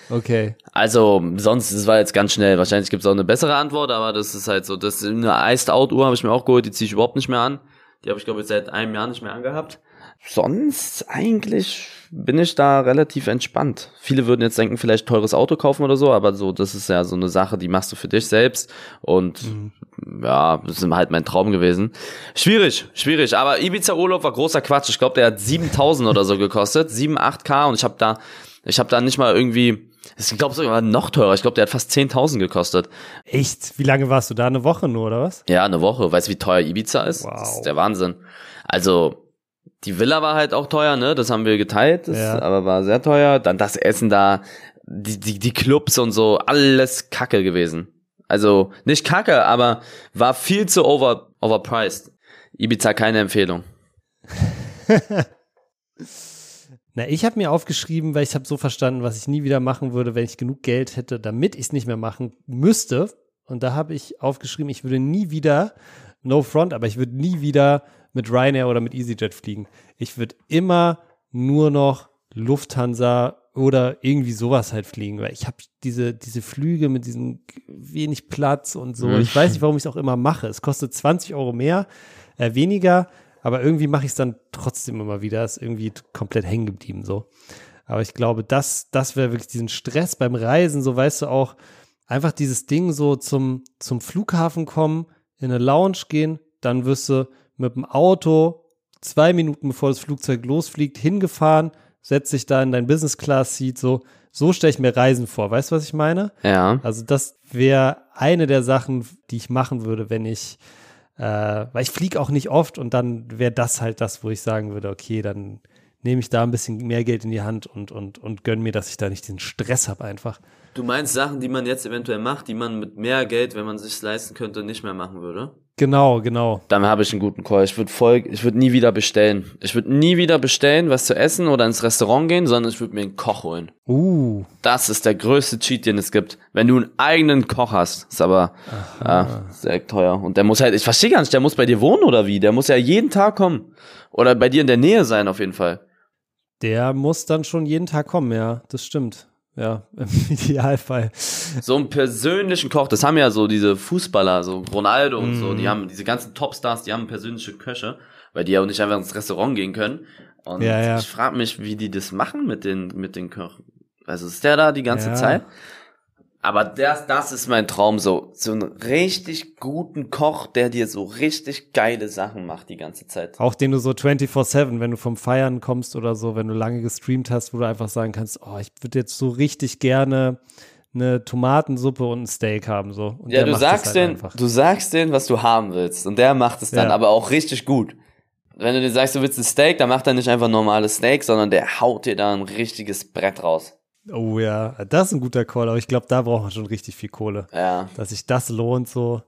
Okay. Also, sonst, das war jetzt ganz schnell. Wahrscheinlich gibt es auch eine bessere Antwort, aber das ist halt so. Das eine Iced Out Uhr habe ich mir auch geholt, die ziehe ich überhaupt nicht mehr an. Die habe ich, glaube ich, seit einem Jahr nicht mehr angehabt. Sonst eigentlich bin ich da relativ entspannt. Viele würden jetzt denken, vielleicht teures Auto kaufen oder so, aber so, das ist ja so eine Sache, die machst du für dich selbst. Und ja, das ist halt mein Traum gewesen. Schwierig, schwierig. Aber Ibiza Urlaub war großer Quatsch. Ich glaube, der hat 7000 oder so gekostet. 7, 8K und ich habe da, ich habe da nicht mal irgendwie, ich glaube sogar noch teurer. Ich glaube, der hat fast 10.000 gekostet. Echt? Wie lange warst du da? Eine Woche nur, oder was? Ja, eine Woche. Weißt du, wie teuer Ibiza ist? Wow. Das ist der Wahnsinn. Also, die Villa war halt auch teuer, ne? Das haben wir geteilt, das Ja. aber war sehr teuer. Dann das Essen da, die, die, die Clubs und so, alles Kacke gewesen. Also, nicht Kacke, aber war viel zu over, overpriced. Ibiza keine Empfehlung. *laughs* Na, ich habe mir aufgeschrieben, weil ich habe so verstanden, was ich nie wieder machen würde, wenn ich genug Geld hätte, damit ich es nicht mehr machen müsste. Und da habe ich aufgeschrieben, ich würde nie wieder, no front, aber ich würde nie wieder mit Ryanair oder mit EasyJet fliegen. Ich würde immer nur noch Lufthansa oder irgendwie sowas halt fliegen, weil ich habe diese, diese Flüge mit diesem wenig Platz und so. Ich weiß nicht, warum ich es auch immer mache. Es kostet 20 Euro mehr, äh, weniger, aber irgendwie mache ich es dann trotzdem immer wieder. Ist irgendwie komplett hängen geblieben so. Aber ich glaube, das, das wäre wirklich diesen Stress beim Reisen, so weißt du auch, einfach dieses Ding so zum, zum Flughafen kommen, in eine Lounge gehen, dann wirst du mit dem Auto zwei Minuten bevor das Flugzeug losfliegt, hingefahren, setzt dich da in dein Business Class Seat, so, so stelle ich mir Reisen vor. Weißt du, was ich meine? Ja. Also das wäre eine der Sachen, die ich machen würde, wenn ich, äh, weil ich fliege auch nicht oft und dann wäre das halt das, wo ich sagen würde, okay, dann nehme ich da ein bisschen mehr Geld in die Hand und, und, und gönn mir, dass ich da nicht den Stress habe einfach. Du meinst Sachen, die man jetzt eventuell macht, die man mit mehr Geld, wenn man sich leisten könnte, nicht mehr machen würde? Genau, genau. Dann habe ich einen guten Call. Ich würde voll, ich würde nie wieder bestellen. Ich würde nie wieder bestellen, was zu essen oder ins Restaurant gehen, sondern ich würde mir einen Koch holen. Uh. Das ist der größte Cheat, den es gibt. Wenn du einen eigenen Koch hast, ist aber ja, sehr teuer. Und der muss halt, ich verstehe gar nicht, der muss bei dir wohnen oder wie? Der muss ja jeden Tag kommen. Oder bei dir in der Nähe sein, auf jeden Fall. Der muss dann schon jeden Tag kommen, ja, das stimmt. Ja, *laughs* im Idealfall. So einen persönlichen Koch, das haben ja so diese Fußballer, so Ronaldo und so, die haben diese ganzen Topstars, die haben persönliche Köche, weil die ja auch nicht einfach ins Restaurant gehen können. Und Ja, ja. ich frage mich, wie die das machen mit den, mit den Köchen. Also ist der da die ganze Ja. Zeit? Aber das, das ist mein Traum, so, so einen richtig guten Koch, der dir so richtig geile Sachen macht die ganze Zeit. Auch den du so 24-7, wenn du vom Feiern kommst oder so, wenn du lange gestreamt hast, wo du einfach sagen kannst, oh, ich würde jetzt so richtig gerne eine Tomatensuppe und ein Steak haben, so. Und Ja, du sagst halt den, einfach. du sagst den, was du haben willst. Und der macht es dann Ja. aber auch richtig gut. Wenn du dir sagst, du willst ein Steak, dann macht er nicht einfach ein normales Steak, sondern der haut dir da ein richtiges Brett raus. Oh ja, das ist ein guter Call, aber ich glaube, da braucht man schon richtig viel Kohle. Ja. Dass sich das lohnt, so.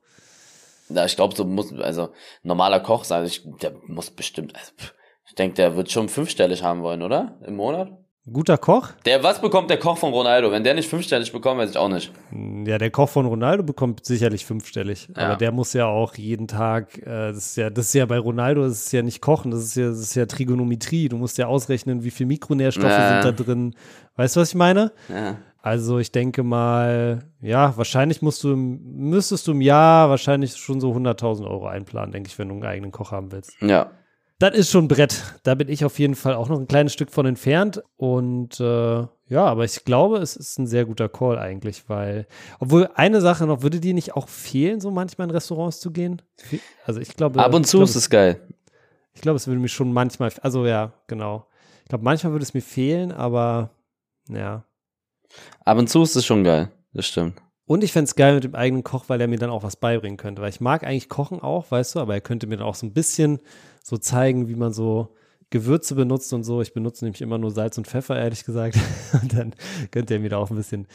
Ja, ich glaube, so muss, also normaler Koch, also ich, der muss bestimmt, also, ich denke, der wird schon fünfstellig haben wollen, oder? Im Monat? Guter Koch? Der, was bekommt der Koch von Ronaldo? Wenn der nicht fünfstellig bekommt, weiß ich auch nicht. Ja, der Koch von Ronaldo bekommt sicherlich fünfstellig. Ja. Aber der muss ja auch jeden Tag, äh, das ist ja, das ist ja bei Ronaldo, das ist ja nicht Kochen, das ist ja, das ist ja Trigonometrie. Du musst ja ausrechnen, wie viel Mikronährstoffe Ja. sind da drin. Weißt du, was ich meine? Ja. Also ich denke mal, ja, wahrscheinlich musst du, im- müsstest du im Jahr wahrscheinlich schon so 100.000 Euro einplanen, denke ich, wenn du einen eigenen Koch haben willst. Ja. Das ist schon ein Brett. Da bin ich auf jeden Fall auch noch ein kleines Stück von entfernt. Und äh, ja, aber ich glaube, es ist ein sehr guter Call eigentlich, weil, obwohl eine Sache noch, würde dir nicht auch fehlen, so manchmal in Restaurants zu gehen? Also ich glaube. Ab und zu glaube, ist es geil. Ich glaube, es würde mir schon manchmal, also ja, genau. Ich glaube, manchmal würde es mir fehlen, aber ja. Ab und zu ist es schon geil. Das stimmt. Und ich fände es geil mit dem eigenen Koch, weil er mir dann auch was beibringen könnte. Weil ich mag eigentlich Kochen auch, weißt du, aber er könnte mir dann auch so ein bisschen so zeigen, wie man so Gewürze benutzt und so. Ich benutze nämlich immer nur Salz und Pfeffer, ehrlich gesagt. *laughs* Und dann könnte er mir da auch ein bisschen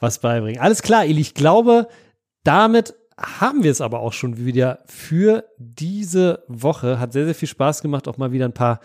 was beibringen. Alles klar, Eli, ich glaube, damit haben wir es aber auch schon wieder für diese Woche. Hat sehr, sehr viel Spaß gemacht, auch mal wieder ein paar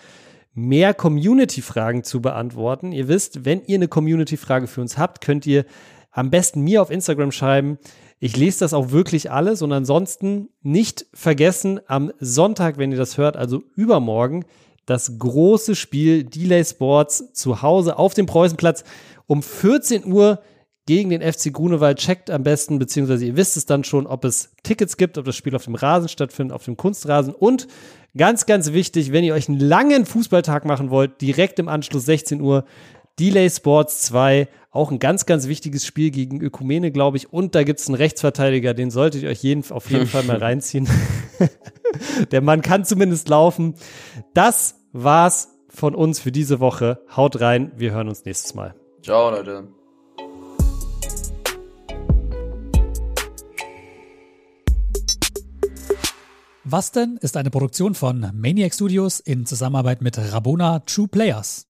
mehr Community-Fragen zu beantworten. Ihr wisst, wenn ihr eine Community-Frage für uns habt, könnt ihr am besten mir auf Instagram schreiben. Ich lese das auch wirklich alles und ansonsten nicht vergessen, am Sonntag, wenn ihr das hört, also übermorgen, das große Spiel Delay Sports zu Hause auf dem Preußenplatz um 14 Uhr gegen den FC Grunewald. Checkt am besten, beziehungsweise ihr wisst es dann schon, ob es Tickets gibt, ob das Spiel auf dem Rasen stattfindet, auf dem Kunstrasen. Und ganz, ganz wichtig, wenn ihr euch einen langen Fußballtag machen wollt, direkt im Anschluss 16 Uhr, Delay Sports 2, auch ein ganz, ganz wichtiges Spiel gegen Ökumene, glaube ich. Und da gibt es einen Rechtsverteidiger, den solltet ihr euch jeden, auf jeden Fall mal *laughs* reinziehen. *laughs* Der Mann kann zumindest laufen. Das war's von uns für diese Woche. Haut rein, wir hören uns nächstes Mal. Ciao, Leute. Was denn ist eine Produktion von Maniac Studios in Zusammenarbeit mit Rabona True Players.